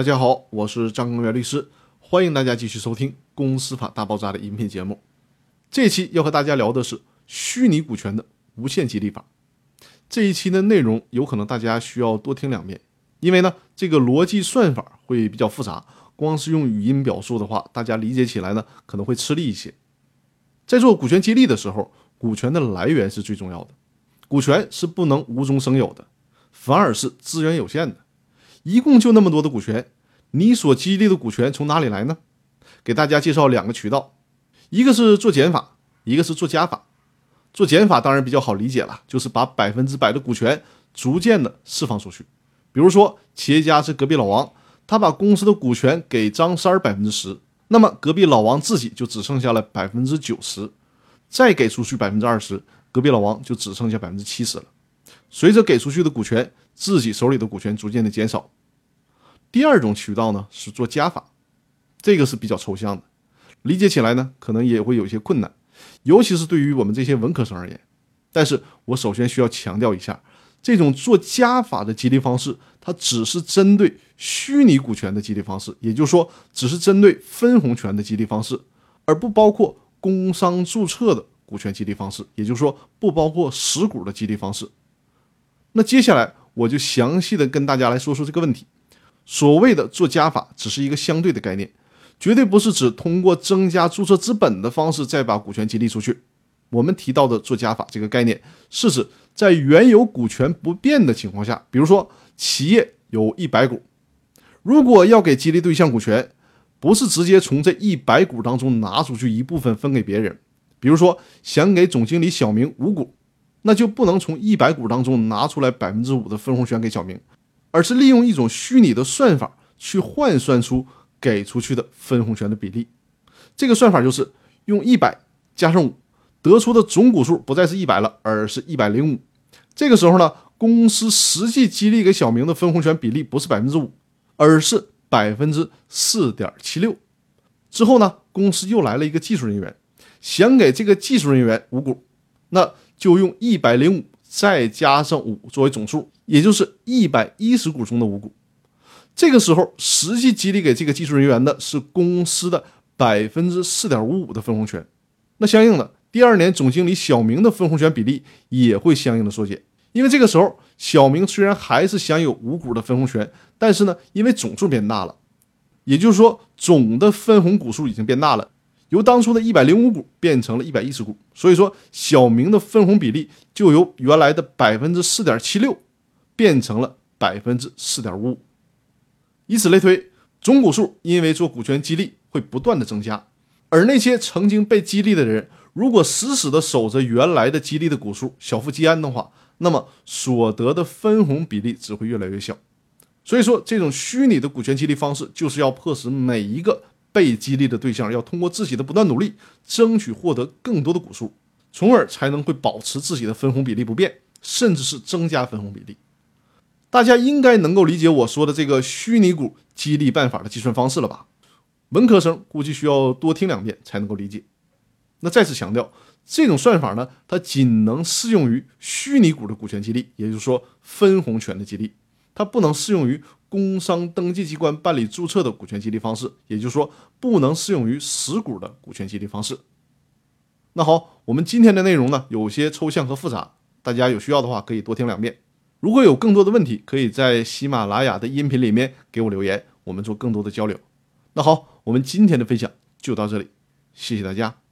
大家好，我是张根元律师，欢迎大家继续收听《公司法大爆炸》的音频节目。这期要和大家聊的是虚拟股权的无限激励法。这一期的内容有可能大家需要多听两遍，因为呢，这个逻辑算法会比较复杂，光是用语音表述的话，大家理解起来呢可能会吃力一些。在做股权激励的时候，股权的来源是最重要的，股权是不能无中生有的，反而是资源有限的。一共就那么多的股权，你所激励的股权从哪里来呢？给大家介绍两个渠道，一个是做减法，一个是做加法。做减法当然比较好理解了，就是把百分之百的股权逐渐的释放出去。比如说，企业家是隔壁老王，他把公司的股权给张三百分之十，那么隔壁老王自己就只剩下了百分之九十，再给出去百分之二十，隔壁老王就只剩下百分之七十了。随着给出去的股权，自己手里的股权逐渐的减少。第二种渠道呢是做加法，这个是比较抽象的，理解起来呢可能也会有些困难，尤其是对于我们这些文科生而言。但是我首先需要强调一下，这种做加法的激励方式，它只是针对虚拟股权的激励方式，也就是说，只是针对分红权的激励方式，而不包括工商注册的股权激励方式，也就是说，不包括实股的激励方式。那接下来我就详细的跟大家来说说这个问题。所谓的做加法，只是一个相对的概念，绝对不是指通过增加注册资本的方式再把股权激励出去。我们提到的做加法这个概念，是指在原有股权不变的情况下，比如说企业有一百股，如果要给激励对象股权，不是直接从这一百股当中拿出去一部分分给别人，比如说想给总经理小明五股。那就不能从一百股当中拿出来百分之五的分红权给小明，而是利用一种虚拟的算法去换算出给出去的分红权的比例。这个算法就是用一百加上五，得出的总股数不再是一百了，而是一百零五。这个时候呢，公司实际激励给小明的分红权比例不是百分之五，而是百分之四点七六。之后呢，公司又来了一个技术人员，想给这个技术人员五股，那。就用一百零五再加上五作为总数，也就是一百一十股中的五股。这个时候，实际激励给这个技术人员的是公司的百分之四点五五的分红权。那相应的，第二年总经理小明的分红权比例也会相应的缩减，因为这个时候小明虽然还是享有五股的分红权，但是呢，因为总数变大了，也就是说总的分红股数已经变大了。由当初的一百零五股变成了一百一十股，所以说小明的分红比例就由原来的百分之四点七六变成了百分之四点五五。以此类推，总股数因为做股权激励会不断的增加，而那些曾经被激励的人，如果死死的守着原来的激励的股数，小富即安的话，那么所得的分红比例只会越来越小。所以说，这种虚拟的股权激励方式就是要迫使每一个。被激励的对象要通过自己的不断努力，争取获得更多的股数，从而才能会保持自己的分红比例不变，甚至是增加分红比例。大家应该能够理解我说的这个虚拟股激励办法的计算方式了吧？文科生估计需要多听两遍才能够理解。那再次强调，这种算法呢，它仅能适用于虚拟股的股权激励，也就是说分红权的激励，它不能适用于。工商登记机关办理注册的股权激励方式，也就是说，不能适用于实股的股权激励方式。那好，我们今天的内容呢，有些抽象和复杂，大家有需要的话可以多听两遍。如果有更多的问题，可以在喜马拉雅的音频里面给我留言，我们做更多的交流。那好，我们今天的分享就到这里，谢谢大家。